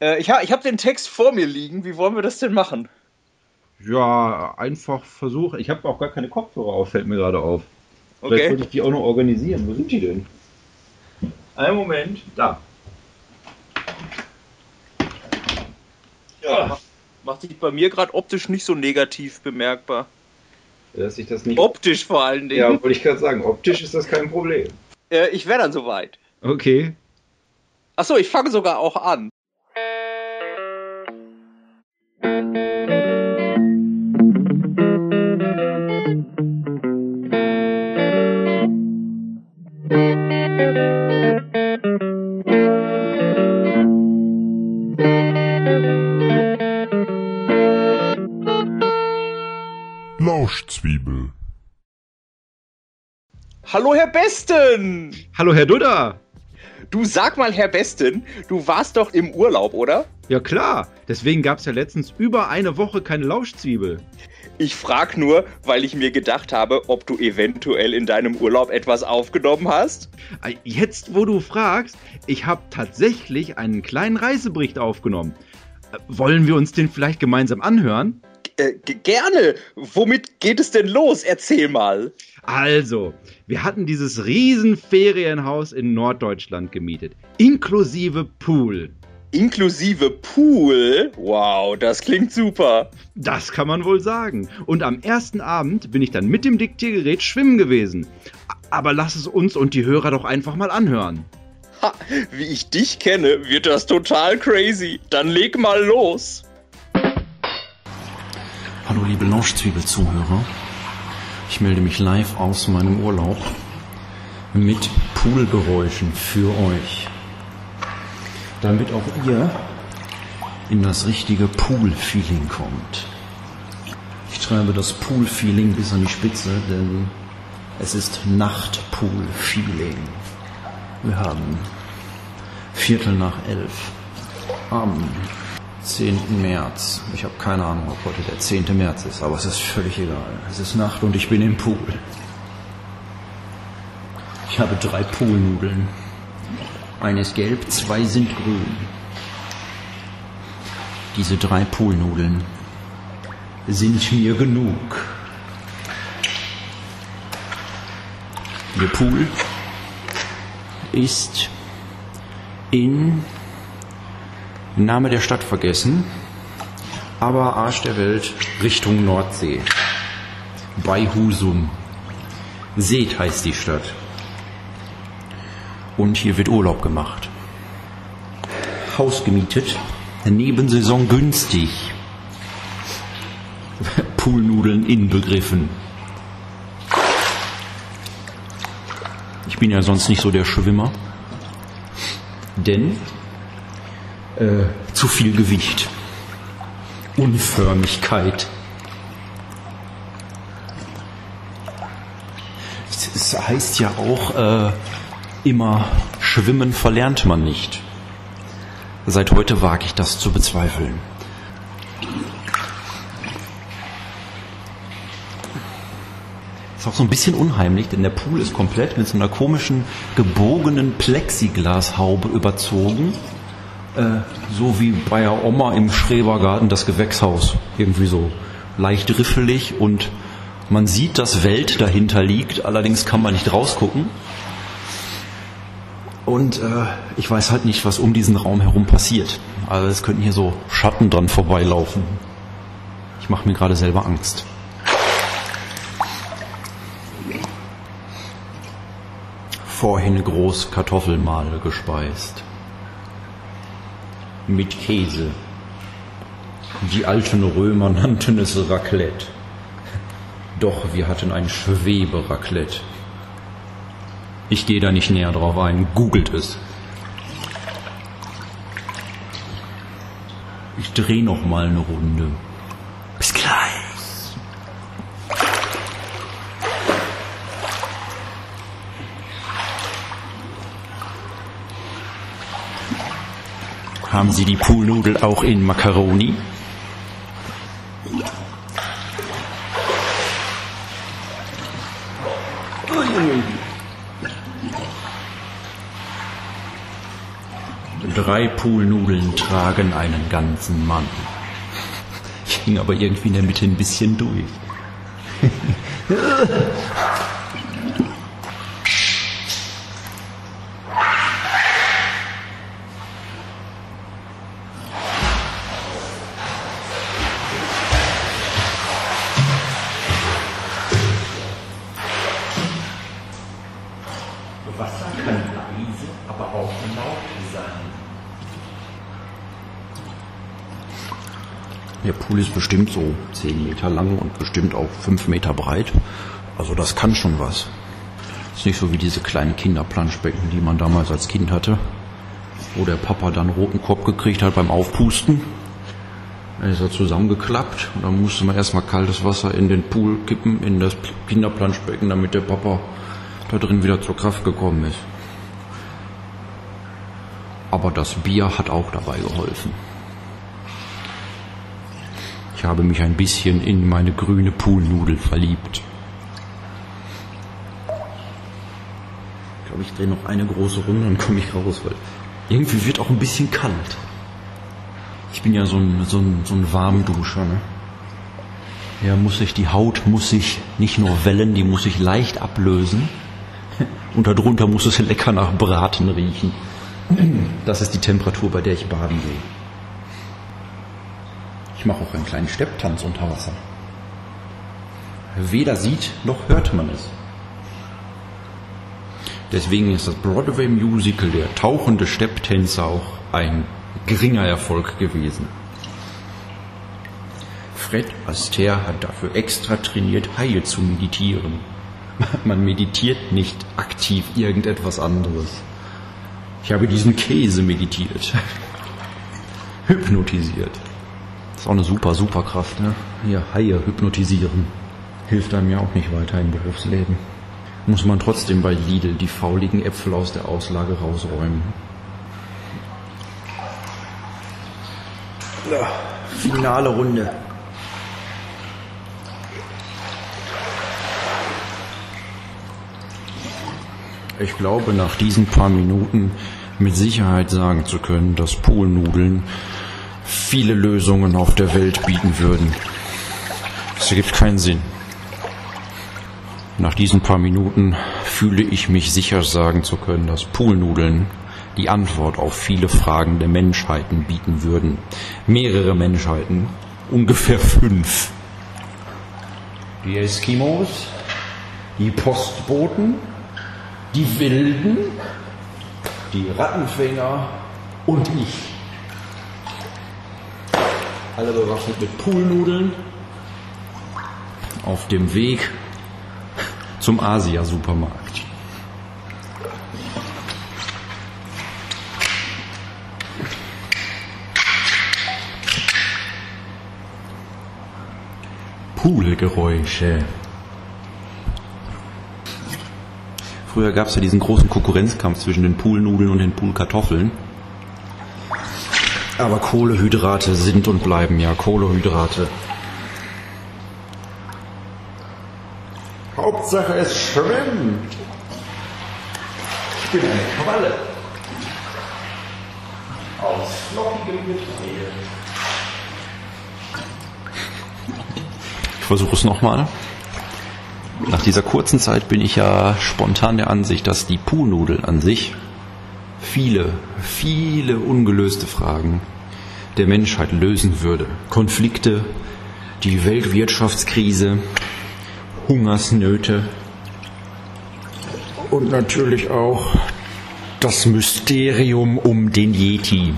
Äh, ich ha ich habe den Text vor mir liegen. Wie wollen wir das denn machen? Ja, einfach versuchen. Ich habe auch gar keine Kopfhörer auf, fällt mir gerade auf. Okay. Vielleicht würde ich die auch noch organisieren. Wo sind die denn? Einen Moment. Da. Ja. Macht sich bei mir gerade optisch nicht so negativ bemerkbar. Dass ich das nicht. Optisch vor allen Dingen. Ja, wollte ich gerade sagen. Optisch ist das kein Problem. Äh, ich wäre dann soweit. Okay. Achso, ich fange sogar auch an. Hallo, Herr Besten! Hallo, Herr Dudder. Du sag mal, Herr Besten, du warst doch im Urlaub, oder? Ja, klar. Deswegen gab es ja letztens über eine Woche keine Lauschzwiebel. Ich frag nur, weil ich mir gedacht habe, ob du eventuell in deinem Urlaub etwas aufgenommen hast. Äh, Jetzt, wo du fragst, ich habe tatsächlich einen kleinen Reisebericht aufgenommen. Äh, Wollen wir uns den vielleicht gemeinsam anhören? Äh, gerne. Womit geht es denn los? Erzähl mal. Also, wir hatten dieses riesen Ferienhaus in Norddeutschland gemietet, inklusive Pool. Inklusive Pool? Wow, das klingt super. Das kann man wohl sagen. Und am ersten Abend bin ich dann mit dem Diktiergerät schwimmen gewesen. Aber lass es uns und die Hörer doch einfach mal anhören. Ha, wie ich dich kenne, wird das total crazy. Dann leg mal los. Hallo liebe Lauschzwiebel-Zuhörer. Ich melde mich live aus meinem Urlaub mit Poolgeräuschen für euch. Damit auch ihr in das richtige Pool-Feeling kommt. Ich treibe das Pool-Feeling bis an die Spitze, denn es ist Nacht-Pool-Feeling. Wir haben Viertel nach elf am 10. März. Ich habe keine Ahnung, ob heute der 10. März ist, aber es ist völlig egal. Es ist Nacht und ich bin im Pool. Ich habe drei Poolnudeln. Eine ist gelb, zwei sind grün. Diese drei Poolnudeln sind mir genug. Der Pool ist in Name der Stadt vergessen, aber Arsch der Welt Richtung Nordsee. Bei Husum. Seet heißt die Stadt. Und hier wird Urlaub gemacht. Haus gemietet, Nebensaison günstig. Poolnudeln inbegriffen. Ich bin ja sonst nicht so der Schwimmer. Denn äh, zu viel Gewicht. Unförmigkeit. Es, heißt ja auch äh, immer, Schwimmen verlernt man nicht. Seit heute wage ich das zu bezweifeln. Ist auch so ein bisschen unheimlich, denn der Pool ist komplett mit so einer komischen, gebogenen Plexiglashaube überzogen. Äh, so wie bei der Oma im Schrebergarten das Gewächshaus. Irgendwie so leicht riffelig und man sieht, dass Welt dahinter liegt, allerdings kann man nicht rausgucken. Und äh, ich weiß halt nicht, was um diesen Raum herum passiert. Also es könnten hier so Schatten dran vorbeilaufen. Ich mache mir gerade selber Angst. Vorhin groß Kartoffelmahl gespeist. Mit Käse. Die alten Römer nannten es Raclette. Doch wir hatten ein Schwebe-Raclette. Ich gehe da nicht näher drauf ein. Googelt es. Ich drehe noch mal eine Runde. Haben Sie die Poolnudel auch in Macaroni? Drei Poolnudeln tragen einen ganzen Mann. Ich ging aber irgendwie in der Mitte ein bisschen durch. Der Pool ist bestimmt so 10 Meter lang und bestimmt auch 5 Meter breit. Also das kann schon was. Ist nicht so wie diese kleinen Kinderplanschbecken, die man damals als Kind hatte, wo der Papa dann roten Kopf gekriegt hat beim Aufpusten. Dann ist er zusammengeklappt und dann musste man erstmal kaltes Wasser in den Pool kippen, in das Kinderplanschbecken, damit der Papa da drin wieder zur Kraft gekommen ist. Aber das Bier hat auch dabei geholfen. Ich habe mich ein bisschen in meine grüne Poolnudel verliebt. Ich glaube, ich drehe noch eine große Runde, dann komme ich raus, weil irgendwie wird auch ein bisschen kalt. Ich bin ja so ein, so ein, so ein Warmduscher, ne? Ja, muss ich, die Haut muss sich nicht nur wellen, die muss sich leicht ablösen. Und darunter muss es lecker nach Braten riechen. Das ist die Temperatur, bei der ich baden gehe. Mache auch einen kleinen Stepptanz unter Wasser. Weder sieht noch hört man es. Deswegen ist das Broadway Musical Der tauchende Stepptänzer auch ein geringer Erfolg gewesen. Fred Astaire hat dafür extra trainiert, Haie zu meditieren. Man meditiert nicht aktiv irgendetwas anderes. Ich habe diesen Käse meditiert. Hypnotisiert. Das ist auch eine super, super Kraft, ne? Hier, Haie hypnotisieren. Hilft einem ja auch nicht weiter im Berufsleben. Muss man trotzdem bei Lidl die fauligen Äpfel aus der Auslage rausräumen. Ja, finale Runde. Ich glaube, nach diesen paar Minuten mit Sicherheit sagen zu können, dass Poolnudeln viele Lösungen auf der Welt bieten würden. Es ergibt keinen Sinn. Nach diesen paar Minuten fühle ich mich sicher sagen zu können, dass Poolnudeln die Antwort auf viele Fragen der Menschheiten bieten würden. Mehrere Menschheiten, ungefähr fünf. Die Eskimos, die Postboten, die Wilden, die Rattenfänger und ich. Alle bewaffnet mit Poolnudeln auf dem Weg zum Asia-Supermarkt. Poolgeräusche. Früher gab es ja diesen großen Konkurrenzkampf zwischen den Poolnudeln und den Poolkartoffeln. Aber Kohlehydrate sind und bleiben ja Kohlehydrate. Hauptsache es schwimmt. Ich bin eine Qualle. Aus flockigem Getreide. Ich versuche es nochmal. Nach dieser kurzen Zeit bin ich ja spontan der Ansicht, dass die Poolnudel an sich viele, viele ungelöste Fragen der Menschheit lösen würde. Konflikte, die Weltwirtschaftskrise, Hungersnöte und natürlich auch das Mysterium um den Yeti.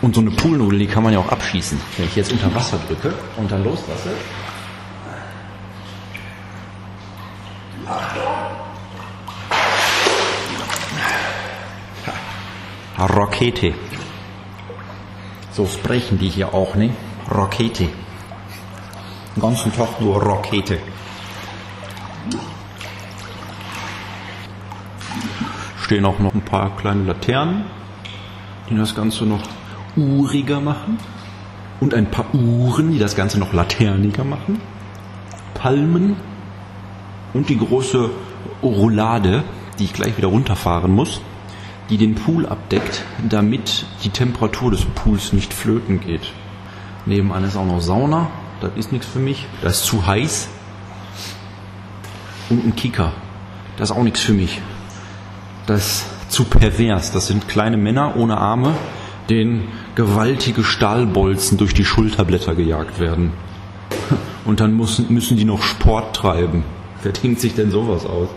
Und so eine Poolnudel, die kann man ja auch abschießen. Wenn ich jetzt unter Wasser drücke und dann loslasse, Rakete. So sprechen die hier auch, ne? Rakete. Den ganzen Tag nur Rakete. Stehen auch noch ein paar kleine Laternen, die das Ganze noch uriger machen. Und ein paar Uhren, die das Ganze noch laterniger machen. Palmen. Und die große Roulade, die ich gleich wieder runterfahren muss die den Pool abdeckt, damit die Temperatur des Pools nicht flöten geht. Nebenan ist auch noch Sauna, das ist nichts für mich, das ist zu heiß. Und ein Kicker, das ist auch nichts für mich. Das ist zu pervers, das sind kleine Männer ohne Arme, denen gewaltige Stahlbolzen durch die Schulterblätter gejagt werden. Und dann müssen, müssen die noch Sport treiben. Wer denkt sich denn sowas aus?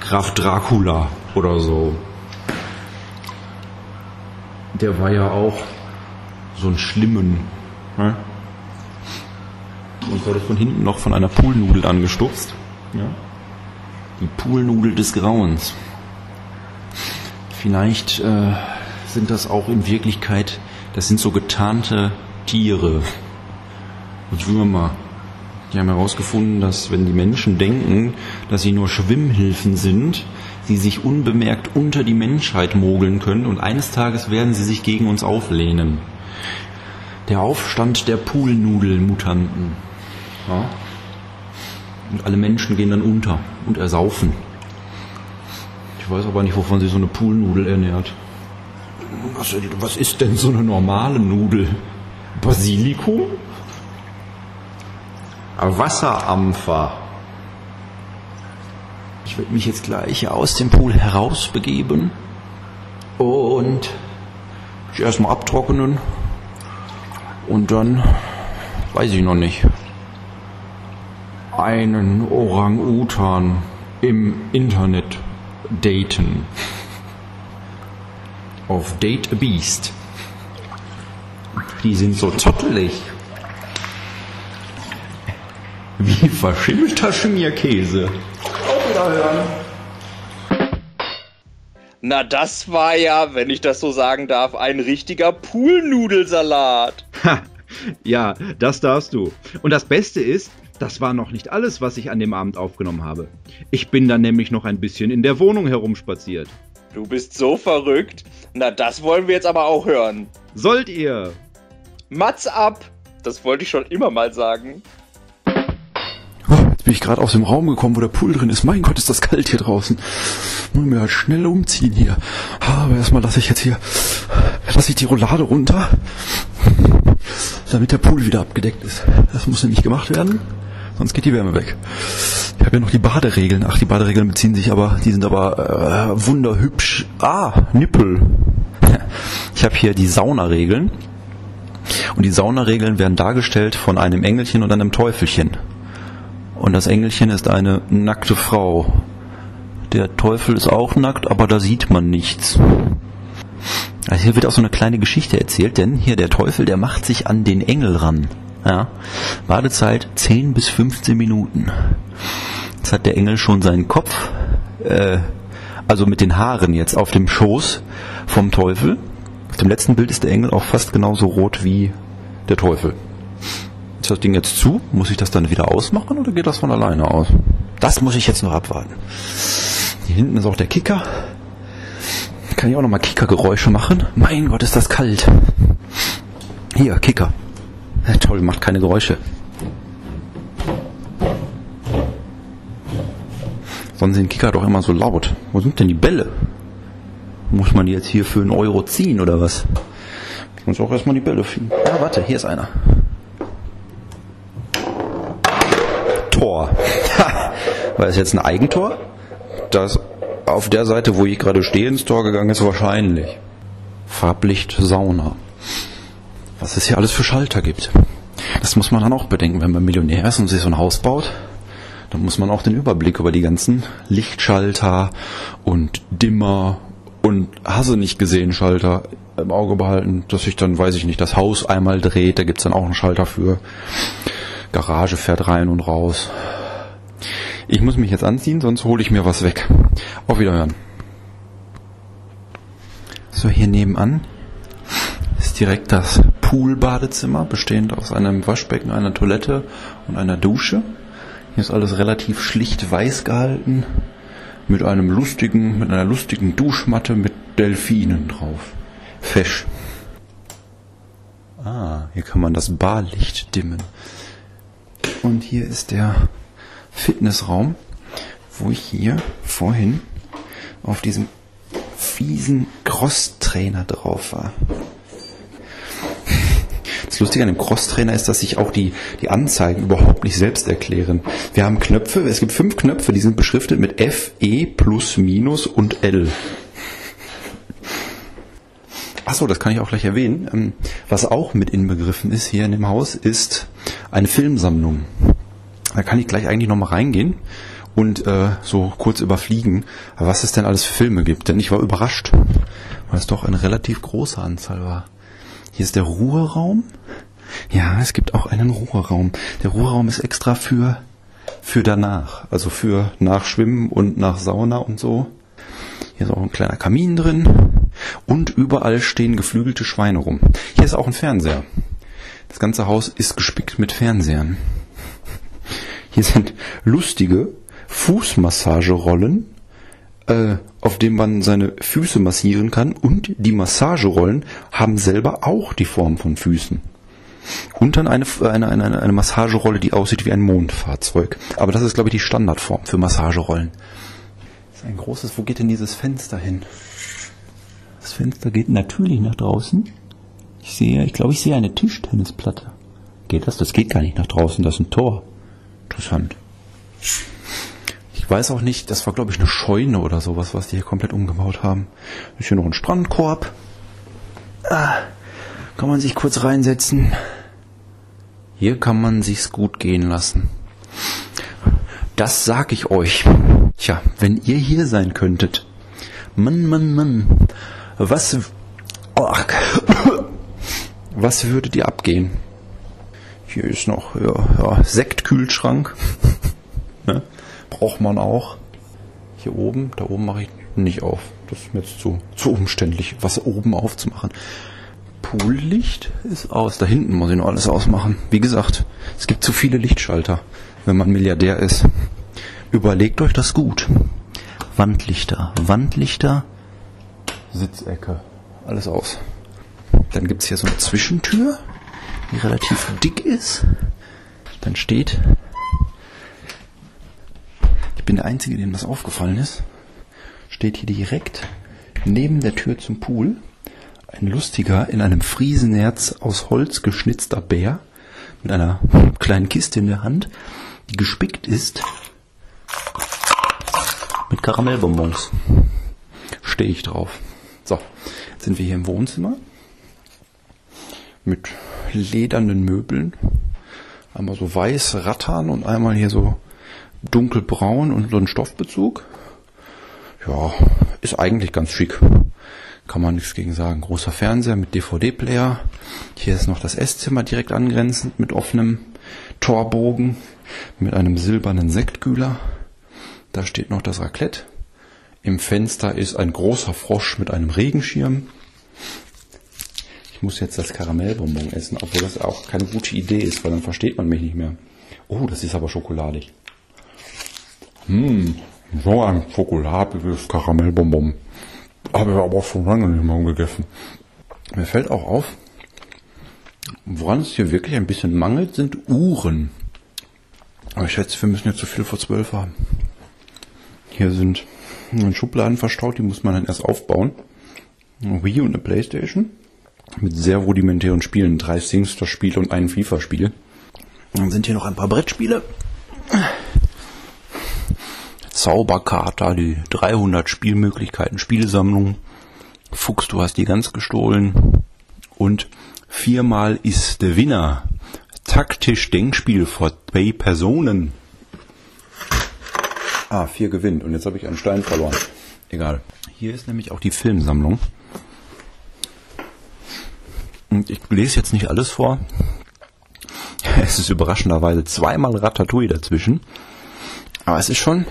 Graf Dracula oder so. Der war ja auch so ein schlimmen. Ne? Und wurde von hinten noch von einer Poolnudel angestupst. Ja. Die Poolnudel des Grauens. Vielleicht äh, sind das auch in Wirklichkeit, das sind so getarnte Tiere. Würmer. Die haben herausgefunden, dass wenn die Menschen denken, dass sie nur Schwimmhilfen sind, sie sich unbemerkt unter die Menschheit mogeln können und eines Tages werden sie sich gegen uns auflehnen. Der Aufstand der Poolnudelmutanten. Ja? Und alle Menschen gehen dann unter und ersaufen. Ich weiß aber nicht, wovon sich so eine Poolnudel ernährt. Was ist denn so eine normale Nudel? Basilikum? Wasserampfer. Ich werde mich jetzt gleich aus dem Pool herausbegeben und mich erstmal abtrocknen und dann weiß ich noch nicht. Einen Orang-Utan im Internet daten. Auf Date a Beast. Die sind so zottelig. Wie verschimmelter Schmierkäse. Wiederhören. Na, das war ja, wenn ich das so sagen darf, ein richtiger Poolnudelsalat. Ha, ja, das darfst du. Und das Beste ist, das war noch nicht alles, was ich an dem Abend aufgenommen habe. Ich bin dann nämlich noch ein bisschen in der Wohnung herumspaziert. Du bist so verrückt. Na, das wollen wir jetzt aber auch hören. Sollt ihr? Mats ab! Das wollte ich schon immer mal sagen. Bin ich gerade aus dem Raum gekommen, wo der Pool drin ist. Mein Gott, ist das kalt hier draußen. Muss mir halt schnell umziehen hier. Aber erstmal lasse ich jetzt hier, lasse ich die Roulade runter, damit der Pool wieder abgedeckt ist. Das muss nämlich gemacht werden, sonst geht die Wärme weg. Ich habe ja noch die Baderegeln. Ach, die Baderegeln beziehen sich aber, die sind aber äh, wunderhübsch. Ah, Nippel. Ich habe hier die Saunaregeln. Und die Saunaregeln werden dargestellt von einem Engelchen und einem Teufelchen. Und das Engelchen ist eine nackte Frau. Der Teufel ist auch nackt, aber da sieht man nichts. Also hier wird auch so eine kleine Geschichte erzählt, denn hier der Teufel, der macht sich an den Engel ran. Ja. Wartezeit 10 bis 15 Minuten. Jetzt hat der Engel schon seinen Kopf, äh, also mit den Haaren jetzt auf dem Schoß vom Teufel. Auf dem letzten Bild ist der Engel auch fast genauso rot wie der Teufel. Das Ding jetzt zu? Muss ich das dann wieder ausmachen oder geht das von alleine aus? Das muss ich jetzt noch abwarten. Hier hinten ist auch der Kicker. Kann ich auch nochmal Kickergeräusche machen? Mein Gott, ist das kalt. Hier, Kicker. Ja, toll, macht keine Geräusche. Sonst sind Kicker doch immer so laut. Wo sind denn die Bälle? Muss man die jetzt hier für einen Euro ziehen oder was? Ich muss auch erstmal die Bälle finden. Ah, warte, hier ist einer. Tor. War das jetzt ein Eigentor? Das auf der Seite, wo ich gerade stehe, ins Tor gegangen ist, wahrscheinlich. Farblicht Sauna. Was es hier alles für Schalter gibt. Das muss man dann auch bedenken, wenn man Millionär ist und sich so ein Haus baut. Dann muss man auch den Überblick über die ganzen Lichtschalter und Dimmer und Hasse nicht gesehen Schalter im Auge behalten, dass sich dann, weiß ich nicht, das Haus einmal dreht, da gibt's dann auch einen Schalter für. Garage fährt rein und raus. Ich muss mich jetzt anziehen, sonst hole ich mir was weg. Auf Wiederhören. So, hier nebenan ist direkt das Poolbadezimmer, bestehend aus einem Waschbecken, einer Toilette und einer Dusche. Hier ist alles relativ schlicht weiß gehalten, mit einem lustigen, mit einer lustigen Duschmatte mit Delfinen drauf. Fesch. Ah, hier kann man das Barlicht dimmen. Und hier ist der Fitnessraum, wo ich hier vorhin auf diesem fiesen Crosstrainer drauf war. Das Lustige an dem Crosstrainer ist, dass sich auch die, die Anzeigen überhaupt nicht selbst erklären. Wir haben Knöpfe, es gibt fünf Knöpfe, die sind beschriftet mit F, E, Plus, Minus und L. Achso, das kann ich auch gleich erwähnen. Ähm, was auch mit inbegriffen ist hier in dem Haus, ist eine Filmsammlung. Da kann ich gleich eigentlich nochmal reingehen und äh, so kurz überfliegen, was es denn alles für Filme gibt. Denn ich war überrascht, weil es doch eine relativ große Anzahl war. Hier ist der Ruheraum. Ja, es gibt auch einen Ruheraum. Der Ruheraum ist extra für, für danach. Also für nach Schwimmen und nach Sauna und so. Hier ist auch ein kleiner Kamin drin. Und überall stehen geflügelte Schweine rum. Hier ist auch ein Fernseher. Das ganze Haus ist gespickt mit Fernsehern. Hier sind lustige Fußmassagerollen, äh, auf denen man seine Füße massieren kann. Und die Massagerollen haben selber auch die Form von Füßen. Und dann eine, eine, eine, eine Massagerolle, die aussieht wie ein Mondfahrzeug. Aber das ist, glaube ich, die Standardform für Massagerollen. Das ist ein großes, wo geht denn dieses Fenster hin? Das Fenster geht natürlich nach draußen. Ich sehe, ich glaube, ich sehe eine Tischtennisplatte. Geht das? Das geht gar nicht nach draußen, das ist ein Tor. Interessant. Ich weiß auch nicht, das war glaube ich eine Scheune oder sowas, was die hier komplett umgebaut haben. Ist hier noch ein Strandkorb. Ah, kann man sich kurz reinsetzen. Hier kann man sich's gut gehen lassen. Das sag ich euch. Tja, wenn ihr hier sein könntet. Mann, Mann, Mann. Was, oh, was würdet ihr abgehen? Hier ist noch ja, ja, Sektkühlschrank. ne? Braucht man auch. Hier oben, da oben mache ich nicht auf. Das ist mir jetzt zu, zu umständlich, was oben aufzumachen. Poollicht ist aus. Da hinten muss ich noch alles ausmachen. Wie gesagt, es gibt zu viele Lichtschalter, wenn man Milliardär ist. Überlegt euch das gut. Wandlichter, Wandlichter, Sitzecke, alles aus. Dann gibt es hier so eine Zwischentür, die relativ dick ist. Dann steht, ich bin der Einzige, dem das aufgefallen ist, steht hier direkt neben der Tür zum Pool ein lustiger, in einem Friesenerz aus Holz geschnitzter Bär mit einer kleinen Kiste in der Hand, die gespickt ist mit Karamellbonbons. Stehe ich drauf. So, jetzt sind wir hier im Wohnzimmer mit ledernen Möbeln. Einmal so weiß Rattan und einmal hier so dunkelbraun und so ein Stoffbezug. Ja, ist eigentlich ganz schick. Kann man nichts gegen sagen. Großer Fernseher mit DVD-Player. Hier ist noch das Esszimmer direkt angrenzend mit offenem Torbogen, mit einem silbernen Sektkühler. Da steht noch das Raclette. Im Fenster ist ein großer Frosch mit einem Regenschirm. Ich muss jetzt das Karamellbonbon essen, obwohl das auch keine gute Idee ist, weil dann versteht man mich nicht mehr. Oh, das ist aber schokoladig. Hm, so ein schokoladiges Karamellbonbon. Habe ich aber schon lange nicht mehr gegessen. Mir fällt auch auf, woran es hier wirklich ein bisschen mangelt, sind Uhren. Aber ich schätze, wir müssen jetzt zu viel vor zwölf haben. Hier sind in Schubladen verstaut, die muss man dann erst aufbauen. Wii und eine Playstation. Mit sehr rudimentären Spielen. Drei Singstar-Spiele und ein FIFA-Spiel. Dann sind hier noch ein paar Brettspiele. Zauberkater, die 300 Spielmöglichkeiten, Spielsammlung. Fuchs, du hast die ganz gestohlen. Und viermal ist der Winner. Taktisch Denkspiel vor zwei Personen. Ah, vier gewinnt. Und jetzt habe ich einen Stein verloren. Egal. Hier ist nämlich auch die Filmsammlung. Und ich lese jetzt nicht alles vor. Es ist überraschenderweise zweimal Ratatouille dazwischen. Aber es ist schon,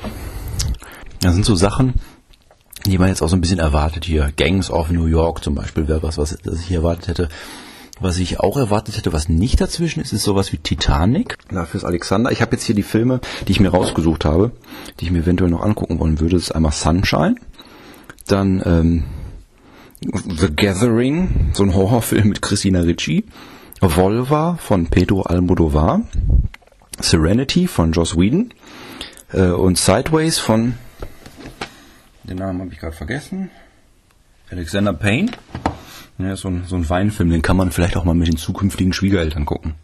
das sind so Sachen, die man jetzt auch so ein bisschen erwartet hier. Gangs of New York zum Beispiel wäre was, was ich hier erwartet hätte. Was ich auch erwartet hätte, was nicht dazwischen ist, ist sowas wie Titanic. Dafür ist Alexander. Ich habe jetzt hier die Filme, die ich mir rausgesucht habe, die ich mir eventuell noch angucken wollen würde. Das ist einmal Sunshine, dann ähm, The Gathering, so ein Horrorfilm mit Christina Ricci, Volva von Pedro Almodovar, Serenity von Joss Whedon äh, und Sideways von den Namen habe ich gerade vergessen. Alexander Payne. Ja, so ein, so ein Weinfilm, den kann man vielleicht auch mal mit den zukünftigen Schwiegereltern gucken.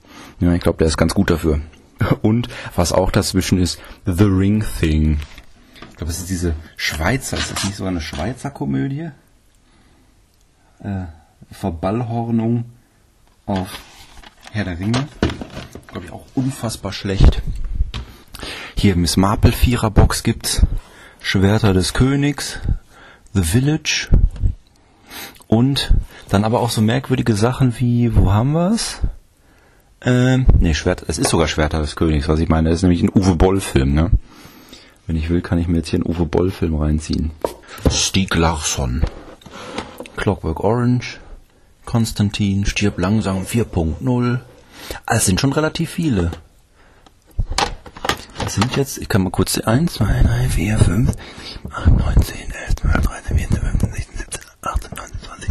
Ja, ich glaube, der ist ganz gut dafür. Und was auch dazwischen ist, The Ring Thing. Ich glaube, das ist diese Schweizer, ist das nicht so eine Schweizer Komödie? Äh, Verballhornung auf Herr der Ringe. Glaube ich auch unfassbar schlecht. Hier Miss Marple Viererbox gibt's. Schwerter des Königs. The Village. Und dann aber auch so merkwürdige Sachen wie, wo haben wir's? Ähm, nee, Schwert, es ist sogar Schwerter des Königs, was ich meine. Das ist nämlich ein Uwe Boll-Film, ne? Wenn ich will, kann ich mir jetzt hier einen Uwe Boll-Film reinziehen. Stieg Larsson. Clockwork Orange. Konstantin, Stirb langsam 4.0. Ah, es sind schon relativ viele. Das sind jetzt, ich kann mal kurz 1, 2, 3, 4, 5, 6, 7, 8, 9, 10, 11, 12, 13, 14, 15,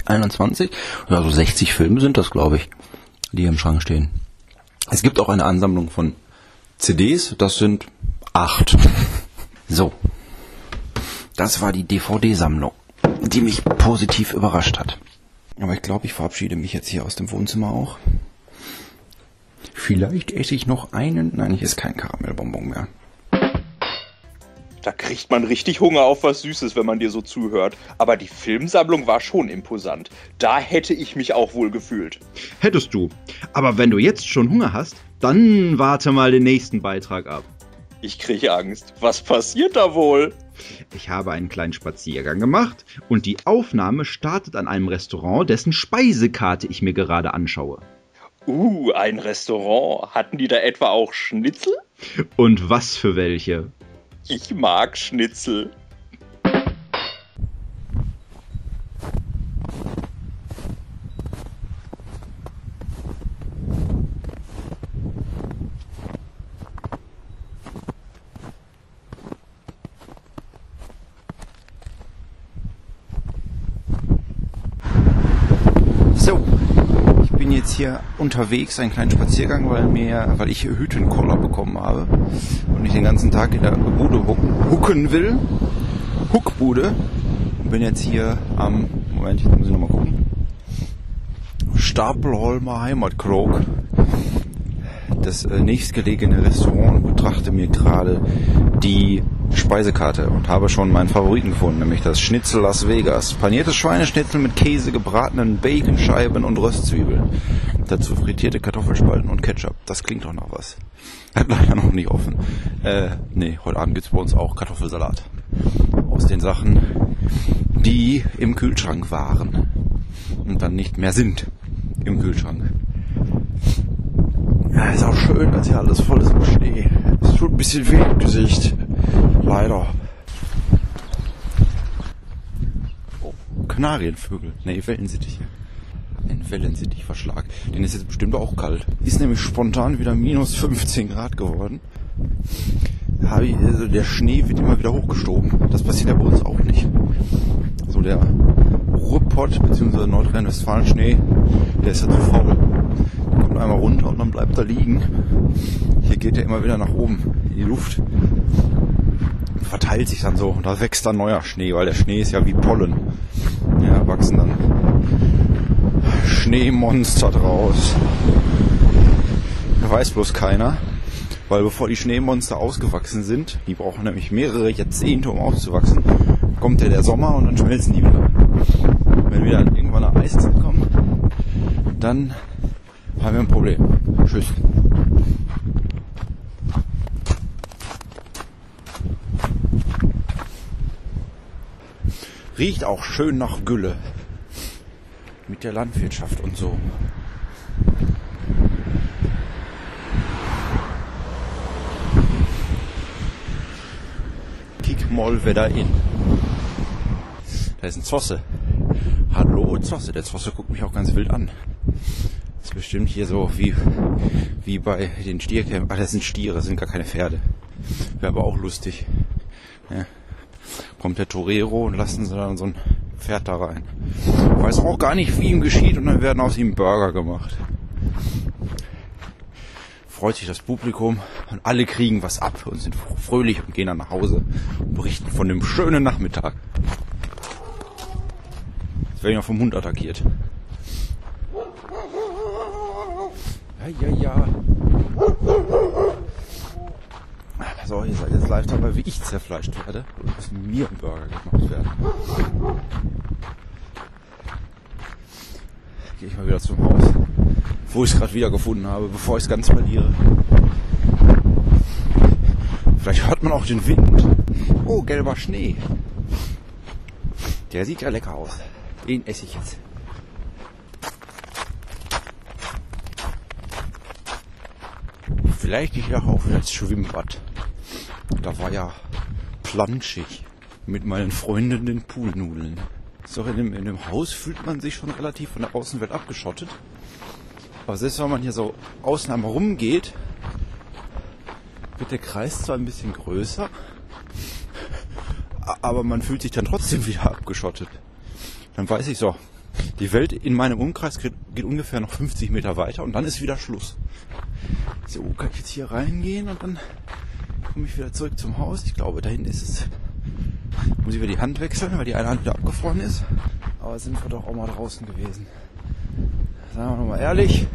21. Ja, so 60 Filme sind das, glaube ich, die hier im Schrank stehen. Es gibt auch eine Ansammlung von CDs, das sind acht. So. Das war die DVD-Sammlung, die mich positiv überrascht hat. Aber ich glaube, ich verabschiede mich jetzt hier aus dem Wohnzimmer auch. Vielleicht esse ich noch einen. Nein, hier ist kein Karamellbonbon mehr. Da kriegt man richtig Hunger auf was Süßes, wenn man dir so zuhört. Aber die Filmsammlung war schon imposant. Da hätte ich mich auch wohl gefühlt. Hättest du. Aber wenn du jetzt schon Hunger hast, dann warte mal den nächsten Beitrag ab. Ich kriege Angst. Was passiert da wohl? Ich habe einen kleinen Spaziergang gemacht und die Aufnahme startet an einem Restaurant, dessen Speisekarte ich mir gerade anschaue. Uh, ein Restaurant. Hatten die da etwa auch Schnitzel? Und was für welche? Ich mag Schnitzel. So, ich bin jetzt hier unterwegs, einen kleinen Spaziergang, weil mir, weil ich Hütenkoller bekommen habe und ich den ganzen Tag in der Bude hucken, will. Huckbude. Bin jetzt hier am, Moment, jetzt muss ich nochmal gucken. Stapelholmer Heimatkrog. Das äh, nächstgelegene Restaurant und betrachte mir gerade die Speisekarte und habe schon meinen Favoriten gefunden, nämlich das Schnitzel Las Vegas. Paniertes Schweineschnitzel mit Käse, gebratenen Baconscheiben und Röstzwiebeln. Dazu frittierte Kartoffelspalten und Ketchup. Das klingt doch nach was. Hat leider noch nicht offen. Äh, nee, heute Abend gibt's bei uns auch Kartoffelsalat. Aus den Sachen, die im Kühlschrank waren. Und dann nicht mehr sind im Kühlschrank. Ja, ist auch schön, dass hier alles voll ist im Schnee. Es tut ein bisschen weh im Gesicht. Leider. Oh, Kanarienvögel. Nee, Wellensittiche. Ein Wellensittichverschlag. Den ist jetzt bestimmt auch kalt. Ist nämlich spontan wieder minus 15 Grad geworden. Ich, also der Schnee wird immer wieder hochgestoben. Das passiert ja bei uns auch nicht. So der Ruhrpott bzw. Nordrhein-Westfalen-Schnee, der ist ja zu faul. Der kommt einmal runter und dann bleibt er liegen. Hier geht er immer wieder nach oben in die Luft. Verteilt sich dann so und da wächst dann neuer Schnee, weil der Schnee ist ja wie Pollen. Ja, wachsen dann Schneemonster draus. Weiß bloß keiner. Weil bevor die Schneemonster ausgewachsen sind, die brauchen nämlich mehrere Jahrzehnte, um auszuwachsen, kommt ja der Sommer und dann schmelzen die wieder. Wenn wieder irgendwann eine Eiszeit kommt, dann haben wir ein Problem. Tschüss. Riecht auch schön nach Gülle. Mit der Landwirtschaft und so. Kick mal wieder in. Da ist ein Zosse. Hallo Zosse. Der Zosse guckt mich auch ganz wild an. Das ist bestimmt hier so wie, wie bei den Stierkämpfen. Ach, das sind Stiere, das sind gar keine Pferde. Wäre aber auch lustig. Ja. Kommt der Torero und lassen sie dann so ein Pferd da rein. Weiß auch gar nicht, wie ihm geschieht und dann werden aus ihm Burger gemacht. Freut sich das Publikum und alle kriegen was ab und sind fröhlich und gehen dann nach Hause und berichten von dem schönen Nachmittag. Werden ja vom Hund attackiert. Ja, ja, ja. So, ihr seid jetzt live dabei, wie ich zerfleischt werde. Und aus mir ein Burger gemacht werden. Gehe ich mal wieder zum Haus, wo ich es gerade wieder gefunden habe, bevor ich es ganz verliere. Vielleicht hört man auch den Wind. Oh, gelber Schnee. Der sieht ja lecker aus. Den esse ich jetzt. Vielleicht ich ja auch wieder ins Schwimmbad. Da war ja planschig mit meinen Freundinnen Poolnudeln. So, in dem, in dem Haus fühlt man sich schon relativ von der Außenwelt abgeschottet. Aber selbst wenn man hier so außen einmal rumgeht, wird der Kreis zwar ein bisschen größer, aber man fühlt sich dann trotzdem wieder abgeschottet. Dann weiß ich so, die Welt in meinem Umkreis geht, geht ungefähr noch 50 Meter weiter und dann ist wieder Schluss. So, kann ich jetzt hier reingehen und dann komme ich wieder zurück zum Haus. Ich glaube, da hinten ist es. Muss ich wieder die Hand wechseln, weil die eine Hand wieder abgefroren ist. Aber sind wir doch auch mal draußen gewesen. Sagen wir nochmal ehrlich,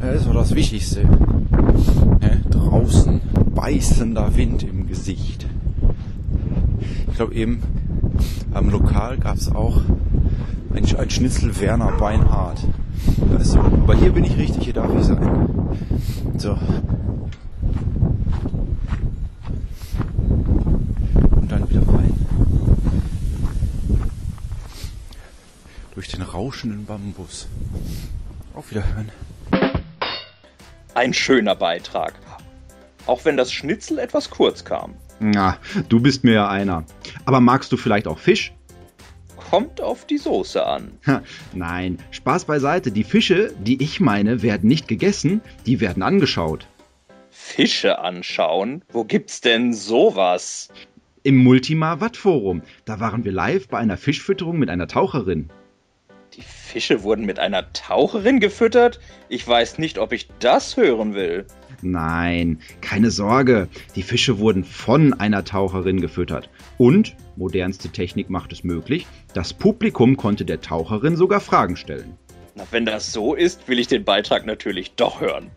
das ist doch das Wichtigste. Ja, draußen beißender Wind im Gesicht. Ich glaube eben, am Lokal gab es auch ein, ein Schnitzel Werner Beinhardt. Du, aber hier bin ich richtig, hier darf ich sein. So. Und dann wieder rein. Durch den rauschenden Bambus. Auf Wiederhören. Ein schöner Beitrag. Auch wenn das Schnitzel etwas kurz kam. Na, du bist mir ja einer. Aber magst du vielleicht auch Fisch? Kommt auf die Soße an. Ha, Nein, Spaß beiseite. Die Fische, die ich meine, werden nicht gegessen, die werden angeschaut. Fische anschauen? Wo gibt's denn sowas? Im Multimar Watt Forum. Da waren wir live bei einer Fischfütterung mit einer Taucherin. Die Fische wurden mit einer Taucherin gefüttert? Ich weiß nicht, ob ich das hören will. Nein, keine Sorge. Die Fische wurden von einer Taucherin gefüttert. Und, modernste Technik macht es möglich, das Publikum konnte der Taucherin sogar Fragen stellen. Na, wenn das so ist, will ich den Beitrag natürlich doch hören.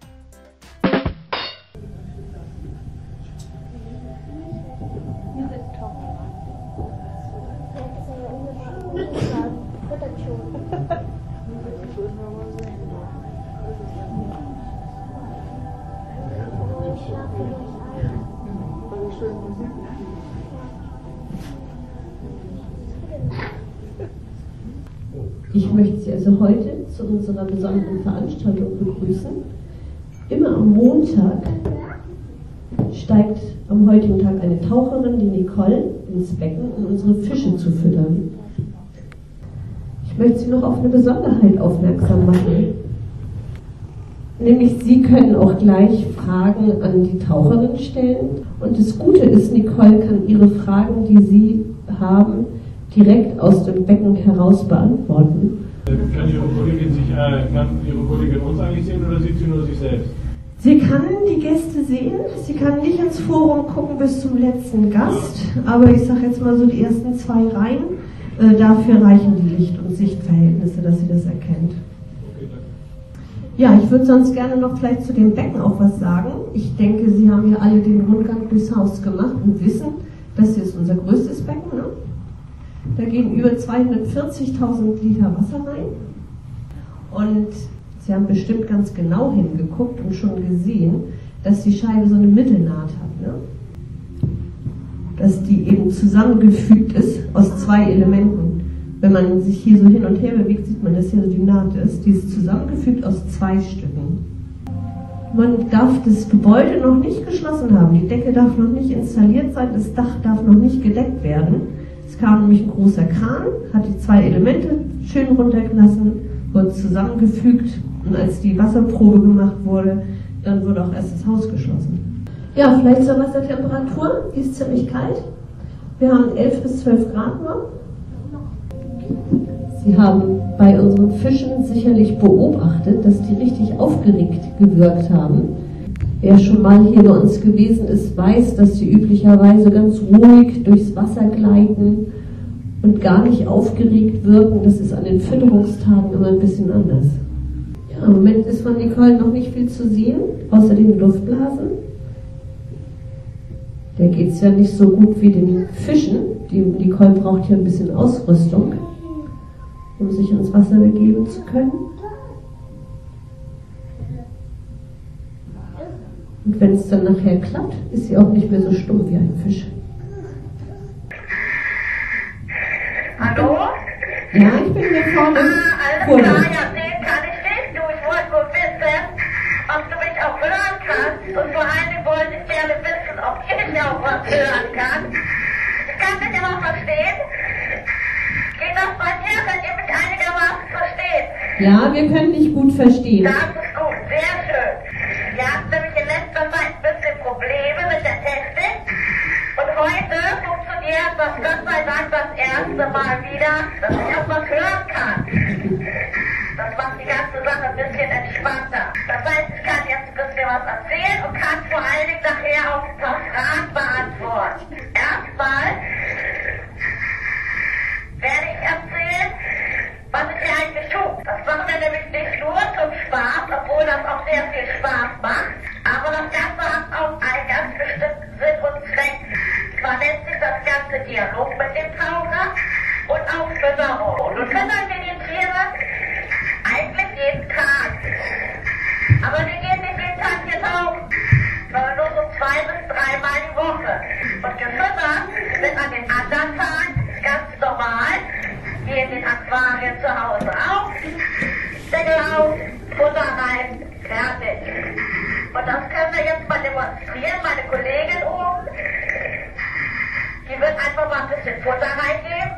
Möchte Sie also heute zu unserer besonderen Veranstaltung begrüßen. Immer am Montag steigt am heutigen Tag eine Taucherin, die Nicole, ins Becken, um unsere Fische zu füttern. Ich möchte Sie noch auf eine Besonderheit aufmerksam machen. Nämlich Sie können auch gleich Fragen an die Taucherin stellen. Und das Gute ist, Nicole kann Ihre Fragen, die Sie haben, direkt aus dem Becken heraus beantworten. Kann Ihre Kollegin, sich, äh, kann Ihre Kollegin uns eigentlich sehen oder sieht sie nur sich selbst? Sie kann die Gäste sehen, sie kann nicht ins Forum gucken bis zum letzten Gast, aber ich sage jetzt mal so die ersten zwei Reihen, äh, dafür reichen die Licht- und Sichtverhältnisse, dass sie das erkennt. Ja, ich würde sonst gerne noch vielleicht zu dem Becken auch was sagen. Ich denke, Sie haben ja alle den Rundgang durchs Haus gemacht und wissen, das hier ist unser größtes Becken. Ne? Da gehen über 240.000 Liter Wasser rein. Und Sie haben bestimmt ganz genau hingeguckt und schon gesehen, dass die Scheibe so eine Mittelnaht hat. Ne? Dass die eben zusammengefügt ist aus zwei Elementen. Wenn man sich hier so hin und her bewegt, sieht man, dass hier so die Naht ist. Die ist zusammengefügt aus zwei Stücken. Man darf das Gebäude noch nicht geschlossen haben. Die Decke darf noch nicht installiert sein. Das Dach darf noch nicht gedeckt werden. Es kam nämlich ein großer Kran, hat die zwei Elemente schön runtergelassen, wurde zusammengefügt und als die Wasserprobe gemacht wurde, dann wurde auch erst das Haus geschlossen. Ja, vielleicht zur Wassertemperatur, die ist ziemlich kalt. Wir haben 11 bis 12 Grad nur. Sie haben bei unseren Fischen sicherlich beobachtet, dass die richtig aufgeregt gewirkt haben. Wer schon mal hier bei uns gewesen ist, weiß, dass sie üblicherweise ganz ruhig durchs Wasser gleiten und gar nicht aufgeregt wirken. Das ist an den Fütterungstagen immer ein bisschen anders. Ja, Im Moment ist von Nicole noch nicht viel zu sehen, außer den Luftblasen. Der geht es ja nicht so gut wie den Fischen. Die Nicole braucht hier ein bisschen Ausrüstung, um sich ins Wasser begeben zu können. Und wenn es dann nachher klappt, ist sie auch nicht mehr so stumm wie ein Fisch. Hallo? Ja, ich bin hier vorne. Ah, alles klar, ja, sehen kann ich nicht. Du, ich wollte nur wissen, ob du mich auch hören kannst. Und vor allem wollte ich gerne wissen, ob ich auch was hören kann. Ich kann dich aber verstehen. Geht das bei dir? Könnt ihr mich einigermaßen verstehen? Ja, wir können dich gut verstehen. Das ist gut, sehr schön. Wir hatten nämlich in letzter Zeit ein bisschen Probleme mit der Technik. Und heute funktioniert das Gott sei Dank das erste Mal wieder, dass ich auch was hören kann. Das macht die ganze Sache ein bisschen entspannter. Das heißt, ich kann jetzt ein bisschen was erzählen und kann vor allen Dingen nachher auch ein paar Fragen beantworten. Erstmal werde ich erzählen, was ich hier eigentlich tue. Das machen wir nämlich nicht nur zum Spaß, obwohl das auch sehr viel Spaß macht. Aber das Ganze hat auch einen ganz bestimmten Ganze Dialog mit dem Taucher und auch Fütterung. Und füttern wir die Tiere eigentlich jeden Tag. Aber wir gehen nicht jeden Tag hier tauchen, sondern nur so zwei bis dreimal die Woche. Und gefüttert wird an den anderen Tagen ganz normal, wie in den Aquarien zu Hause auch. Deckel auf, Futter rein, fertig. Und das können wir jetzt mal demonstrieren. Meine Kollegin oben, die wird einfach mal ein bisschen Futter reingeben.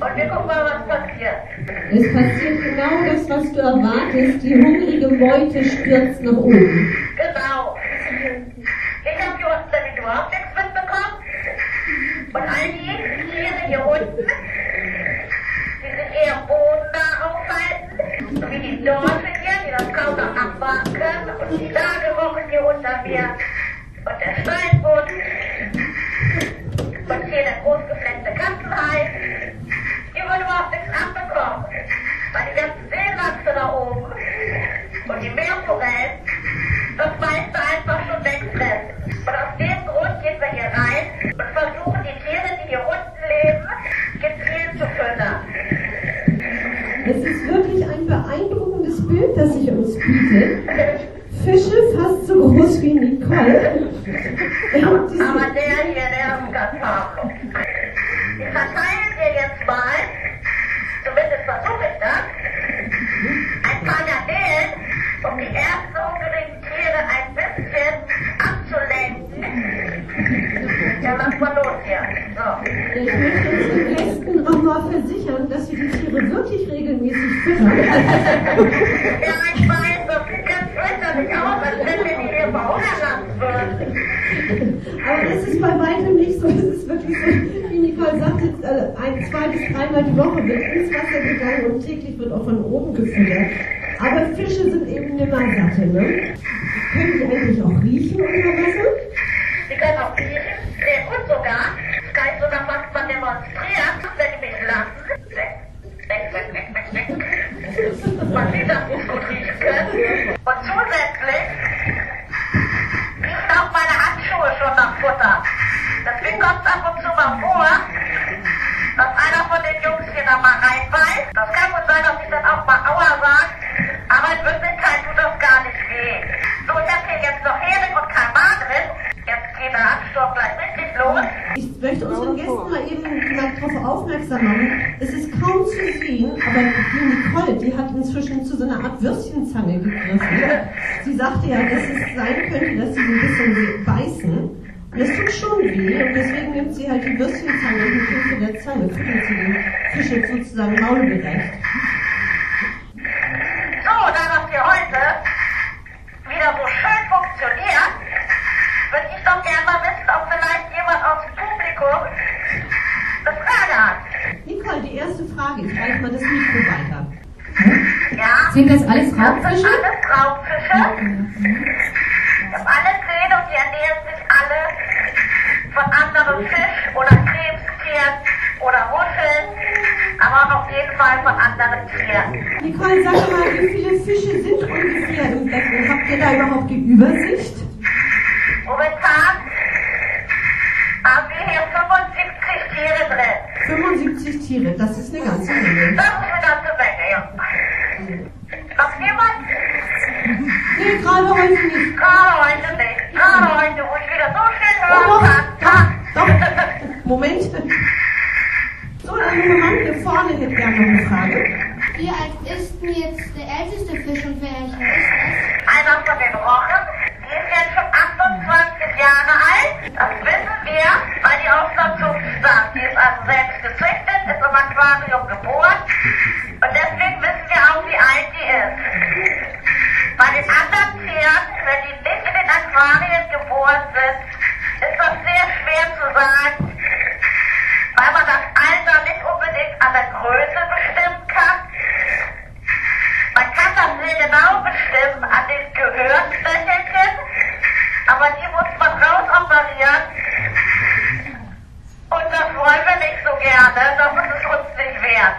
Und wir gucken mal, was passiert. Es passiert genau das, was du erwartest. Die hungrige Meute stürzt nach oben. Deswegen kommt es ab und zu mal vor, dass einer von den Jungs hier da mal reinbeißt. Das kann gut sein, dass ich dann auch mal Aua sage, aber in Wirklichkeit tut das gar nicht weh. So, ich habe hier jetzt noch Hering und Kalmar drin. Jetzt geht der Ansturm gleich richtig los. Ich möchte unseren Gästen mal eben darauf aufmerksam machen. Es ist kaum zu sehen, aber die Nicole, die hat inzwischen zu so einer Art Würstchenzange gegriffen. Sie sagte ja, dass es sein könnte, dass sie so ein bisschen beißen. Und es tut schon weh und deswegen nimmt sie halt die Würstchenzange und mit Hilfe der Zange füttert sie den Fisch jetzt sozusagen maulgerecht. So, da das hier heute wieder so schön funktioniert, würde ich doch gerne mal wissen, ob vielleicht jemand aus dem Publikum eine Frage hat. Nicole, die erste Frage, ich reiche mal das Mikro weiter. Ja? Sind das alles Das sind Raubfische? alles Raubfische. Die haben alle Zähne und die ernähren anderen Fisch oder Krebstieren oder Muscheln aber auf jeden Fall von anderen Tieren. Nicole, sag mal, wie viele Fische sind ungefähr im Becken? Habt ihr da überhaupt die Übersicht? Momentan haben wir hier 75 Tiere drin. 75 Tiere, das ist eine ganze Menge. Das ist eine ganze Menge, ja. Noch jemand? Nee, gerade heute nicht. Gerade heute nicht. Gerade heute, wo ich wieder so schön Oh, hören kann. Doch. Moment. So, der junge Mann hier vorne hätte gerne noch eine Frage. Wie alt ist denn jetzt der älteste Fisch und welcher ist das? Einer von den Rochen, die ist jetzt schon 28 Jahre alt. Das wissen wir, weil die auf der Zucht stand. Die ist also selbst gezüchtet, ist im Aquarium geboren. Und deswegen wissen wir auch, wie alt die ist. Bei den anderen Tieren, wenn die nicht in den Aquarien geboren sind, ist das sehr schwer zu sagen, weil man das Alter nicht unbedingt an der Größe bestimmen kann. Man kann das sehr genau bestimmen an den Gehirnstechelchen, aber die muss man rausoperieren. Und das wollen wir nicht so gerne, das ist es uns nicht wert.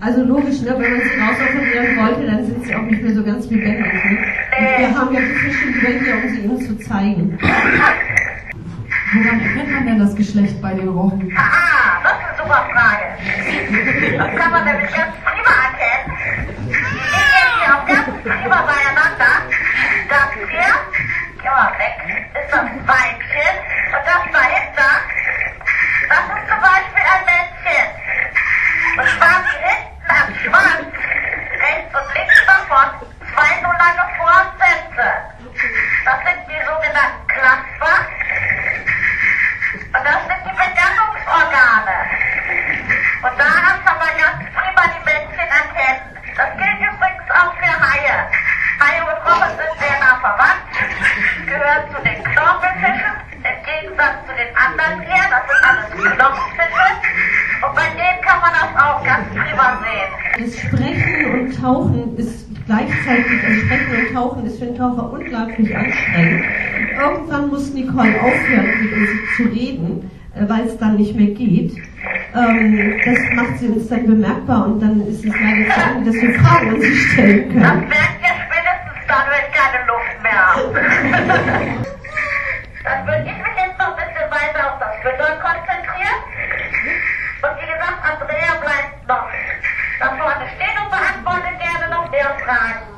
Also logisch, ne? wenn man sie rausoperieren wollte, dann sind sie auch nicht mehr so ganz lebendig. Ne? Und Wir haben ja die Fische lieber hier, um sie ihnen zu zeigen. Woran erkennt man denn das Geschlecht bei den Rochen? Ah, das ist eine super Frage. Das kann man nämlich ganz prima erkennen. Die liegen hier auch ganz prima beieinander. Das hier, geh mal weg, ist das Weibchen. Und das dahinter, das ist zum Beispiel ein Männchen. Und zwar die hinten am Schwanz, rechts und links davon, zwei so lange Fortsätze. Das sind die sogenannten Klampfer. Und das sind die Benennungsorgane. Und daran kann man ganz prima die Männchen erkennen. Das gilt übrigens auch für Haie. Haie und Rochen sind sehr nah verwandt, gehören zu den Knorpelfischen, im Gegensatz zu den anderen hier, das sind alles Knochenfische. Und bei denen kann man das auch ganz prima sehen. Das Sprechen und Tauchen ist gleichzeitig, das Sprechen und Tauchen ist für den Taucher unglaublich anstrengend. Irgendwann muss Nicole aufhören, mit uns zu reden, äh, weil es dann nicht mehr geht. Ähm, das macht sie uns dann bemerkbar und dann ist es leider zu Ende, dass wir Fragen an sie stellen Das können. merkt ihr spätestens dann, wenn ich keine Luft mehr habe. Dann würde ich mich jetzt noch ein bisschen weiter auf das Füttern konzentrieren. Und wie gesagt, Andrea bleibt noch da vorne stehen und beantwortet gerne noch mehr Fragen.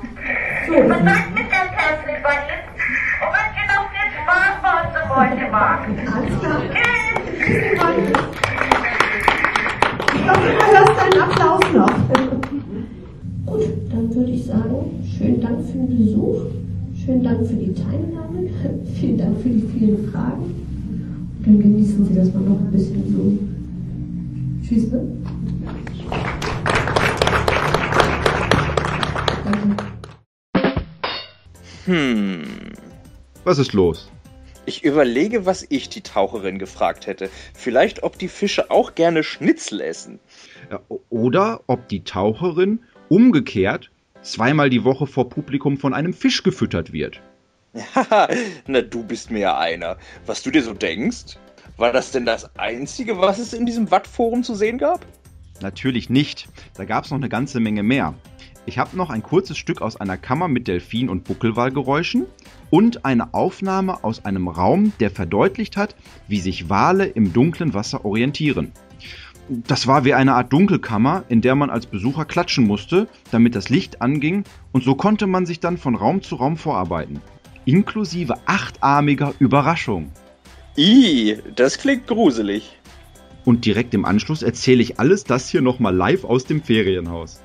Ich herzlich bei Ihnen und Ihnen noch viel Spaß bei uns im Beutemarkt. Alles klar. Ich glaube, du hörst einen Applaus noch. Gut, dann würde ich sagen, schönen Dank für den Besuch, schönen Dank für die Teilnahme, vielen Dank für die vielen Fragen. Dann genießen Sie das mal noch ein bisschen so. Tschüss, ne? Was ist los? Ich überlege, was ich die Taucherin gefragt hätte. Vielleicht, ob die Fische auch gerne Schnitzel essen. Ja, Oder ob die Taucherin umgekehrt zweimal die Woche vor Publikum von einem Fisch gefüttert wird. Na du bist mir ja einer. Was du dir so denkst? War das denn das Einzige, was es in diesem Wattforum zu sehen gab? Natürlich nicht. Da gab es noch eine ganze Menge mehr. Ich habe noch ein kurzes Stück aus einer Kammer mit Delfin- und Buckelwalgeräuschen und eine Aufnahme aus einem Raum, der verdeutlicht hat, wie sich Wale im dunklen Wasser orientieren. Das war wie eine Art Dunkelkammer, in der man als Besucher klatschen musste, damit das Licht anging und so konnte man sich dann von Raum zu Raum vorarbeiten. Inklusive achtarmiger Überraschung. Ih, das klingt gruselig. Und direkt im Anschluss erzähle ich alles das hier nochmal live aus dem Ferienhaus.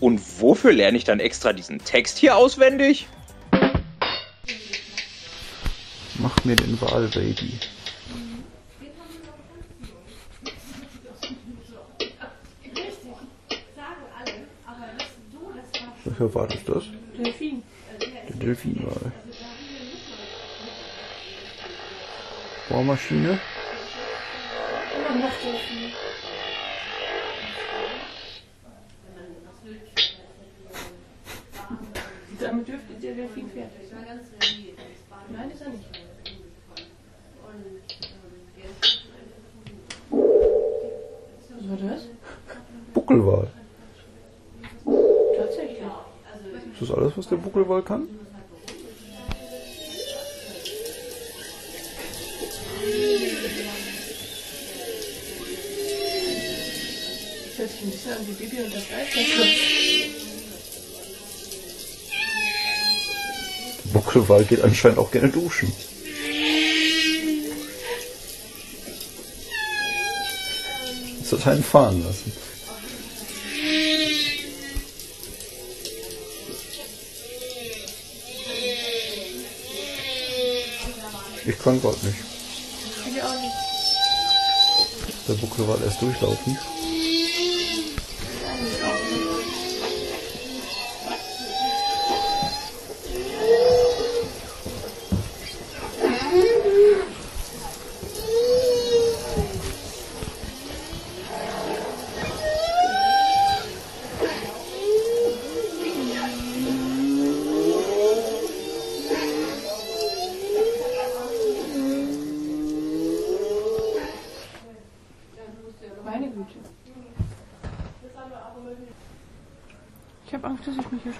Und wofür lerne ich dann extra diesen Text hier auswendig? Mach mir den Wal, Baby. Welcher Wal ist das? Delfin. Der Delfinwal. Bohrmaschine. Damit dürfte der Delfin fertig sein. Nein, ist er nicht. Was war das? Buckelwal. Tatsächlich. Ist das kann? Das hört sich ein bisschen an wie Bibi und das Eichhörnchen. Der Buckelwal geht anscheinend auch gerne duschen. Das hat einen fahren lassen. Ich kann grad nicht. Ich auch nicht. Der Buckelwal erst durchlaufen.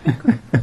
Cool.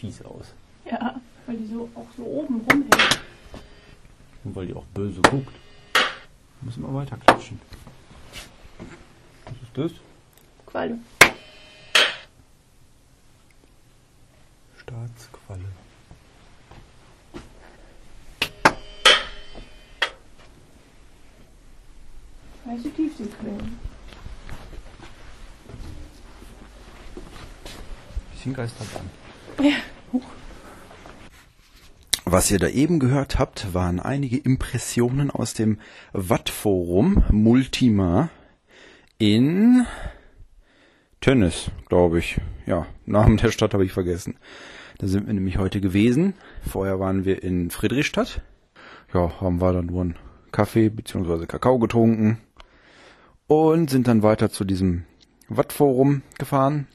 Fies aus. Ja, weil die so auch so oben rumhängt. Und weil die auch böse guckt. Müssen wir weiter klatschen. Was ist das? Qualle. Staatsqualle. Weiße Tiefseequellen. Bisschen Geisterbahn. Ja. Was ihr da eben gehört habt, waren einige Impressionen aus dem Wattforum Multima in Tönnes, glaube ich. Ja, Namen der Stadt habe ich vergessen. Da sind wir nämlich heute gewesen. Vorher waren wir in Friedrichstadt. Ja, haben wir dann nur einen Kaffee bzw. Kakao getrunken und sind dann weiter zu diesem Wattforum gefahren,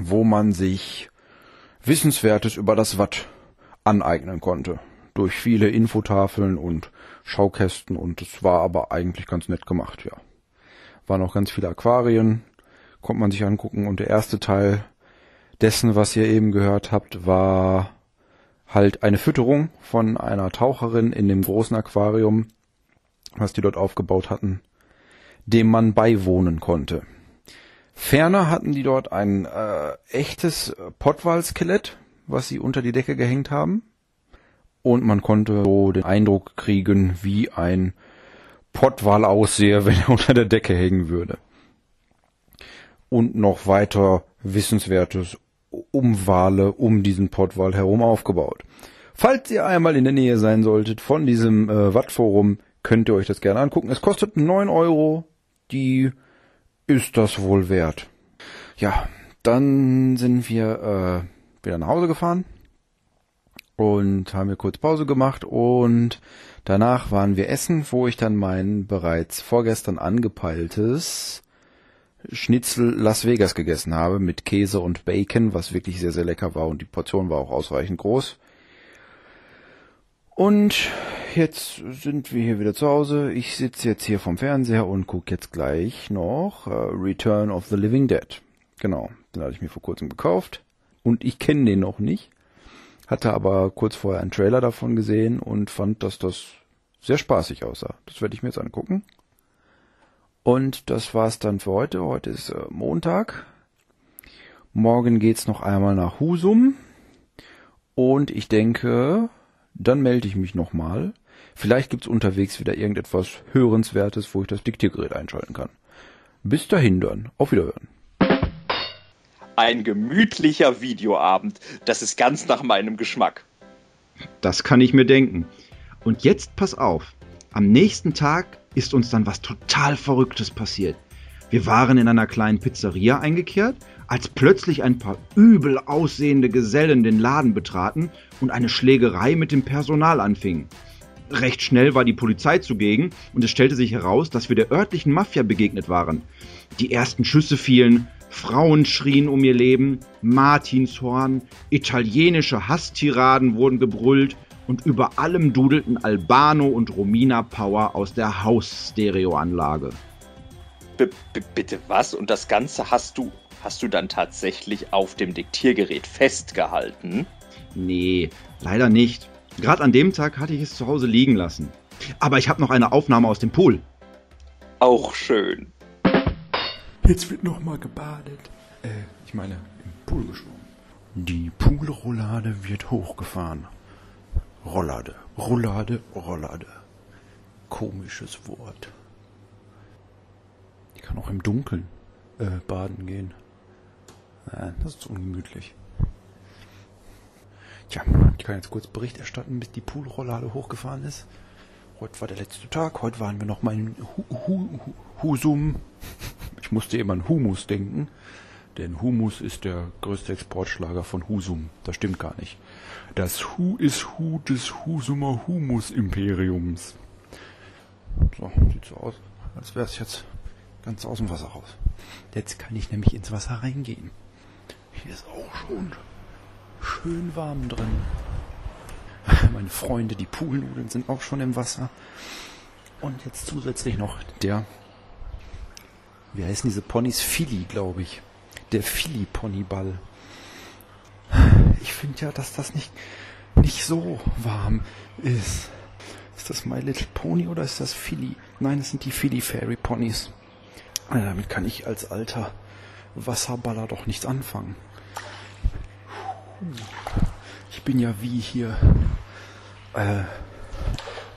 wo man sich Wissenswertes über das Watt aneignen konnte. Durch viele Infotafeln und Schaukästen und es war aber eigentlich ganz nett gemacht, ja. Waren auch ganz viele Aquarien, konnte man sich angucken und der erste Teil dessen, was ihr eben gehört habt, war halt eine Fütterung von einer Taucherin in dem großen Aquarium, was die dort aufgebaut hatten, dem man beiwohnen konnte. Ferner hatten die dort ein äh, echtes Pottwal-Skelett, was sie unter die Decke gehängt haben. Und man konnte so den Eindruck kriegen, wie ein Pottwal aussehe, wenn er unter der Decke hängen würde. Und noch weiter Wissenswertes um Wale um diesen Pottwal herum aufgebaut. Falls ihr einmal in der Nähe sein solltet von diesem äh, Wattforum, könnt ihr euch das gerne angucken. Es kostet 9 Euro. Die ist das wohl wert. Ja, dann sind wir äh, wieder nach Hause gefahren und haben wir kurz Pause gemacht und danach waren wir essen, wo ich dann mein bereits vorgestern angepeiltes Schnitzel Las Vegas gegessen habe mit Käse und Bacon, was wirklich sehr, sehr lecker war und die Portion war auch ausreichend groß. Und jetzt sind wir hier wieder zu Hause. Ich sitze jetzt hier vom Fernseher und gucke jetzt gleich noch äh, Return of the Living Dead. Genau, den hatte ich mir vor kurzem gekauft und ich kenne den noch nicht. Hatte aber kurz vorher einen Trailer davon gesehen und fand, dass das sehr spaßig aussah. Das werde ich mir jetzt angucken. Und das war's dann für heute. Heute ist äh, Montag. Morgen geht's noch einmal nach Husum. Und ich denke, dann melde ich mich nochmal. Vielleicht gibt's unterwegs wieder irgendetwas Hörenswertes, wo ich das Diktiergerät einschalten kann. Bis dahin dann. Auf Wiederhören. Ein gemütlicher Videoabend. Das ist ganz nach meinem Geschmack. Das kann ich mir denken. Und jetzt pass auf. Am nächsten Tag ist uns dann was total Verrücktes passiert. Wir waren in einer kleinen Pizzeria eingekehrt, als plötzlich ein paar übel aussehende Gesellen den Laden betraten und eine Schlägerei mit dem Personal anfing. Recht schnell war die Polizei zugegen und es stellte sich heraus, dass wir der örtlichen Mafia begegnet waren. Die ersten Schüsse fielen, Frauen schrien um ihr Leben, Martinshorn, italienische Hasstiraden wurden gebrüllt und über allem dudelten Albano und Romina Power aus der Hausstereoanlage. B -b bitte was? Und das Ganze hast du, hast du dann tatsächlich auf dem Diktiergerät festgehalten? Nee, leider nicht. Gerade an dem Tag hatte ich es zu Hause liegen lassen. Aber ich habe noch eine Aufnahme aus dem Pool. Auch schön. Jetzt wird nochmal gebadet. Äh, ich meine, im Pool geschwommen. Die Poolrollade wird hochgefahren. Rollade, Rollade, Rollade. Komisches Wort. Kann auch im Dunkeln äh, baden gehen. Äh, das ist ungemütlich. Tja, ich kann jetzt kurz Bericht erstatten, bis die Poolrollade hochgefahren ist. Heute war der letzte Tag, heute waren wir noch mal in Hu Hu Husum. Ich musste immer an Humus denken, denn Humus ist der größte Exportschlager von Husum. Das stimmt gar nicht. Das Hu ist Hu des Husumer Humus-Imperiums. So, sieht so aus, als wäre es jetzt ganz aus dem Wasser raus. Jetzt kann ich nämlich ins Wasser reingehen. Hier ist auch schon schön warm drin. Meine Freunde, die Poolnudeln sind auch schon im Wasser. Und jetzt zusätzlich noch der, wie heißen diese Ponys? Philly, glaube ich. Der Philly-Ponyball. Ich finde ja, dass das nicht, nicht so warm ist. Ist das My Little Pony oder ist das Philly? Nein, es sind die Philly Fairy Ponys. Ja, damit kann ich als alter Wasserballer doch nichts anfangen. Ich bin ja wie hier äh,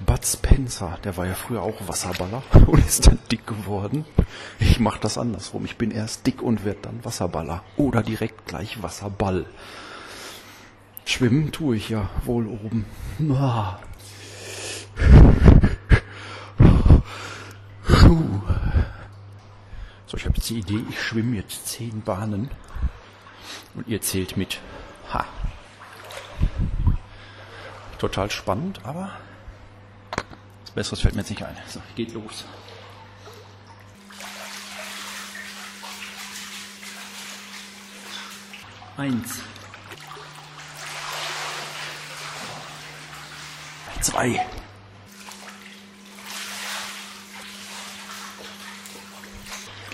Bud Spencer, der war ja früher auch Wasserballer und ist dann dick geworden. Ich mache das andersrum. Ich bin erst dick und werde dann Wasserballer. Oder direkt gleich Wasserball. Schwimmen tue ich ja wohl oben. Ah. So, ich habe jetzt die Idee, ich schwimme jetzt zehn Bahnen und ihr zählt mit. Ha. Total spannend, aber was Besseres fällt mir jetzt nicht ein. So, geht los. Eins. Zwei.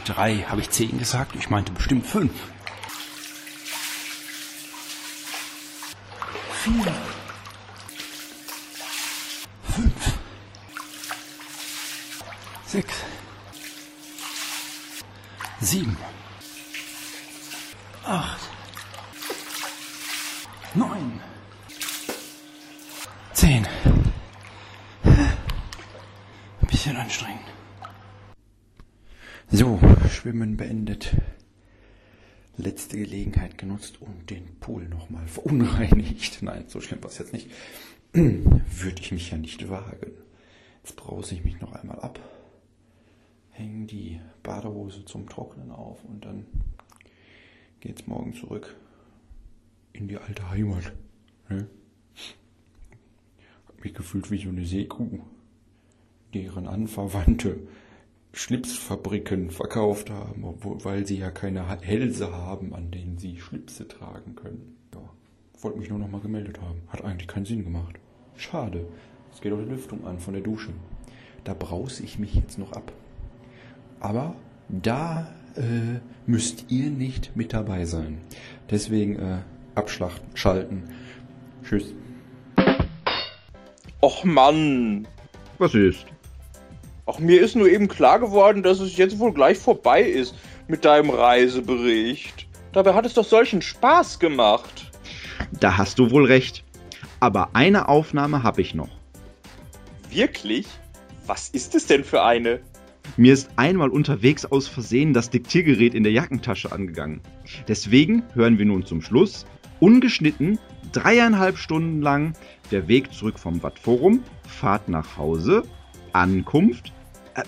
Drei. Habe ich zehn gesagt? Ich meinte bestimmt fünf. Vier. Genutzt und den Pool nochmal verunreinigt. Nein, so schlimm war es jetzt nicht. Würde ich mich ja nicht wagen. Jetzt brause ich mich noch einmal ab, hänge die Badehose zum Trocknen auf und dann geht's morgen zurück in die alte Heimat. Ne? Hab mich gefühlt wie so eine Seekuh, deren Anverwandte Schlipsfabriken verkauft haben, obwohl, weil sie ja keine Hälse haben, an denen sie Schlipse tragen können. Ja, wollte mich nur noch mal gemeldet haben. Hat eigentlich keinen Sinn gemacht. Schade. Es geht auch die Lüftung an von der Dusche. Da brause ich mich jetzt noch ab. Aber da äh, müsst ihr nicht mit dabei sein. Deswegen äh, abschlachten, schalten. Tschüss. Och Mann. Was ist? Auch mir ist nur eben klar geworden, dass es jetzt wohl gleich vorbei ist mit deinem Reisebericht. Dabei hat es doch solchen Spaß gemacht. Da hast du wohl recht. Aber eine Aufnahme habe ich noch. Wirklich? Was ist es denn für eine? Mir ist einmal unterwegs aus Versehen das Diktiergerät in der Jackentasche angegangen. Deswegen hören wir nun zum Schluss, ungeschnitten, dreieinhalb Stunden lang, der Weg zurück vom Wattforum, Fahrt nach Hause, Ankunft,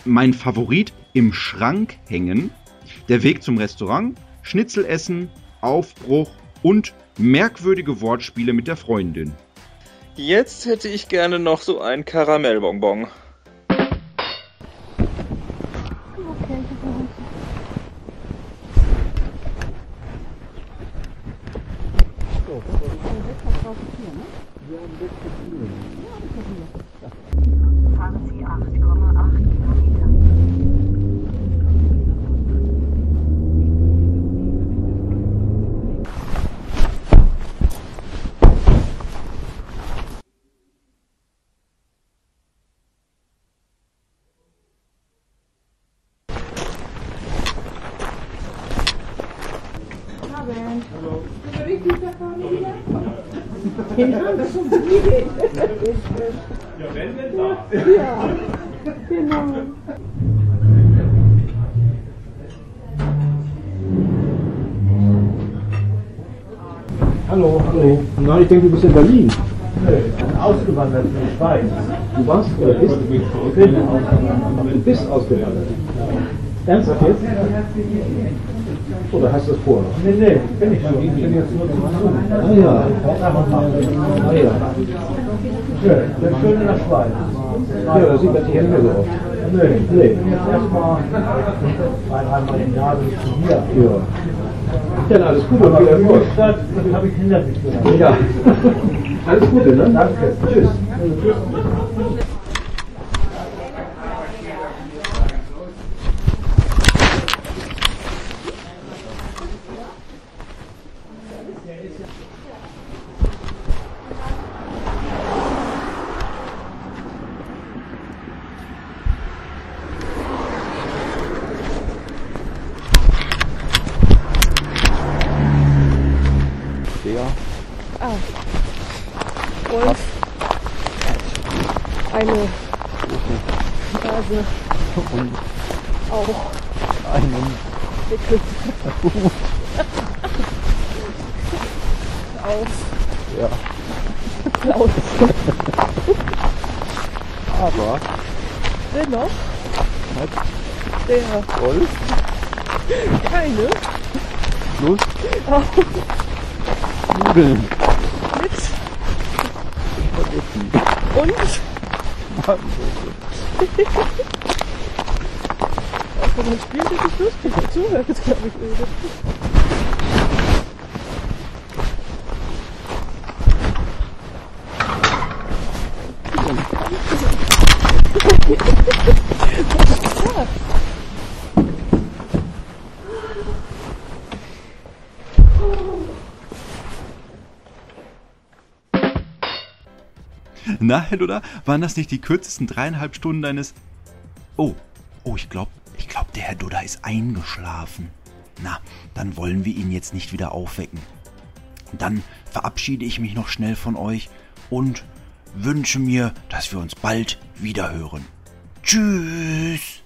mein Favorit im Schrank hängen, der Weg zum Restaurant, Schnitzel essen, Aufbruch und merkwürdige Wortspiele mit der Freundin. Jetzt hätte ich gerne noch so ein Karamellbonbon. Fahren Sie 8,8 Kilometer. Den haben wir schon wieder. Ja, wenn denn da. Ja, genau. Hallo, hallo. Nein, ich denke, du bist in Berlin. Nee, ausgewandert in die Schweiz. Du warst oder bist? Ich. Du bist ausgewandert. Ernsthaft jetzt? Oder hast du es vor? Nee, nee, bin ich schon. Ich bin jetzt nur zum Tun. Ah ja. Ah ja. Schön. Sehr schön in der Schweiz. Ja, das sieht man nicht mehr so oft. Nee, nee. Erstmal zweieinhalb im Jahr bin ich hier. Ja. Ja, alles Gute und viel Erfolg. Dann habe ich hinter sich gelassen. Ja. Alles Gute, ne? Danke. Tschüss. Tschüss. boom. Na, Herr Luder, waren das nicht die kürzesten dreieinhalb Stunden deines... Oh, oh, ich glaube, ich glaube, der Herr Duda ist eingeschlafen. Na, dann wollen wir ihn jetzt nicht wieder aufwecken. Dann verabschiede ich mich noch schnell von euch und wünsche mir, dass wir uns bald wiederhören. Tschüss!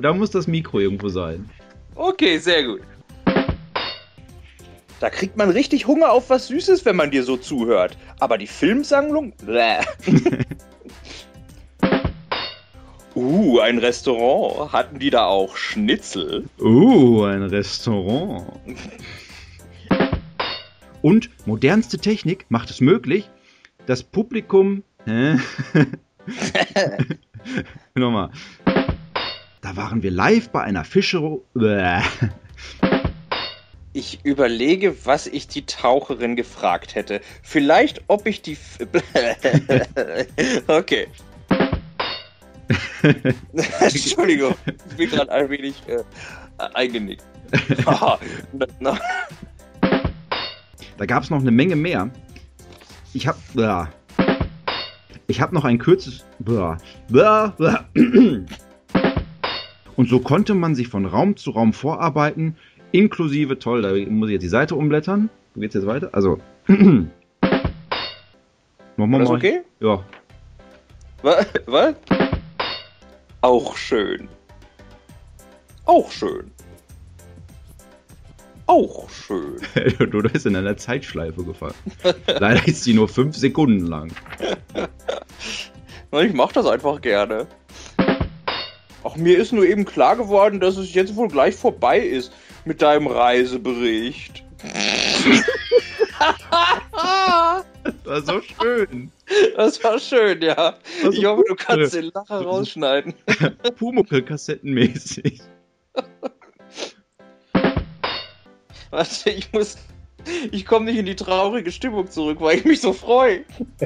Da, muss das Mikro irgendwo sein. Okay, sehr gut. Da kriegt man richtig Hunger auf was Süßes, wenn man dir so zuhört. Aber die Filmsammlung? Bäh. uh, ein Restaurant. Hatten die da auch Schnitzel? Uh, ein Restaurant. Und modernste Technik macht es möglich, das Publikum. Hä? Nochmal. Da waren wir live bei einer Fischerei. Ich überlege, was ich die Taucherin gefragt hätte. Vielleicht, ob ich die. F okay. Entschuldigung, ich bin gerade ein wenig äh, eingenickt. Da gab es noch eine Menge mehr. Ich hab. Ja. Ich habe noch ein kurzes. Und so konnte man sich von Raum zu Raum vorarbeiten, inklusive, toll, da muss ich jetzt die Seite umblättern. Wie geht's jetzt weiter? Also. Machen wir Alles mal. okay? Ja. Was? Was? Auch schön. Auch schön. Auch schön. du bist in einer Zeitschleife gefallen. Leider ist die nur fünf Sekunden lang. Ich mach das einfach gerne. Ach, mir ist nur eben klar geworden, dass es jetzt wohl gleich vorbei ist mit deinem Reisebericht. Das war so schön. Das war schön, ja. war so Ich hoffe, du kannst den Lacher rausschneiden. Pumuckl-Kassettenmäßig. Warte, ich muss. Ich komme nicht in die traurige Stimmung zurück, weil ich mich so freue.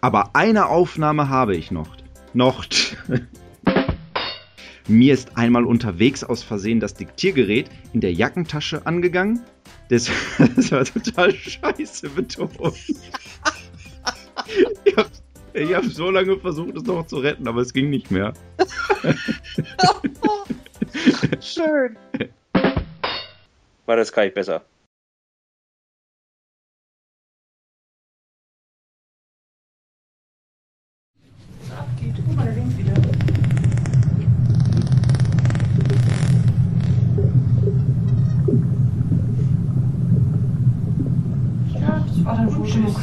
Aber eine Aufnahme habe ich noch. Noch. Mir ist einmal unterwegs aus Versehen das Diktiergerät in der Jackentasche angegangen. Das, das war total scheiße betont. Ich habe ich hab so lange versucht, es noch zu retten, aber es ging nicht mehr. Schön. War das kann ich besser. w oranżu mógł.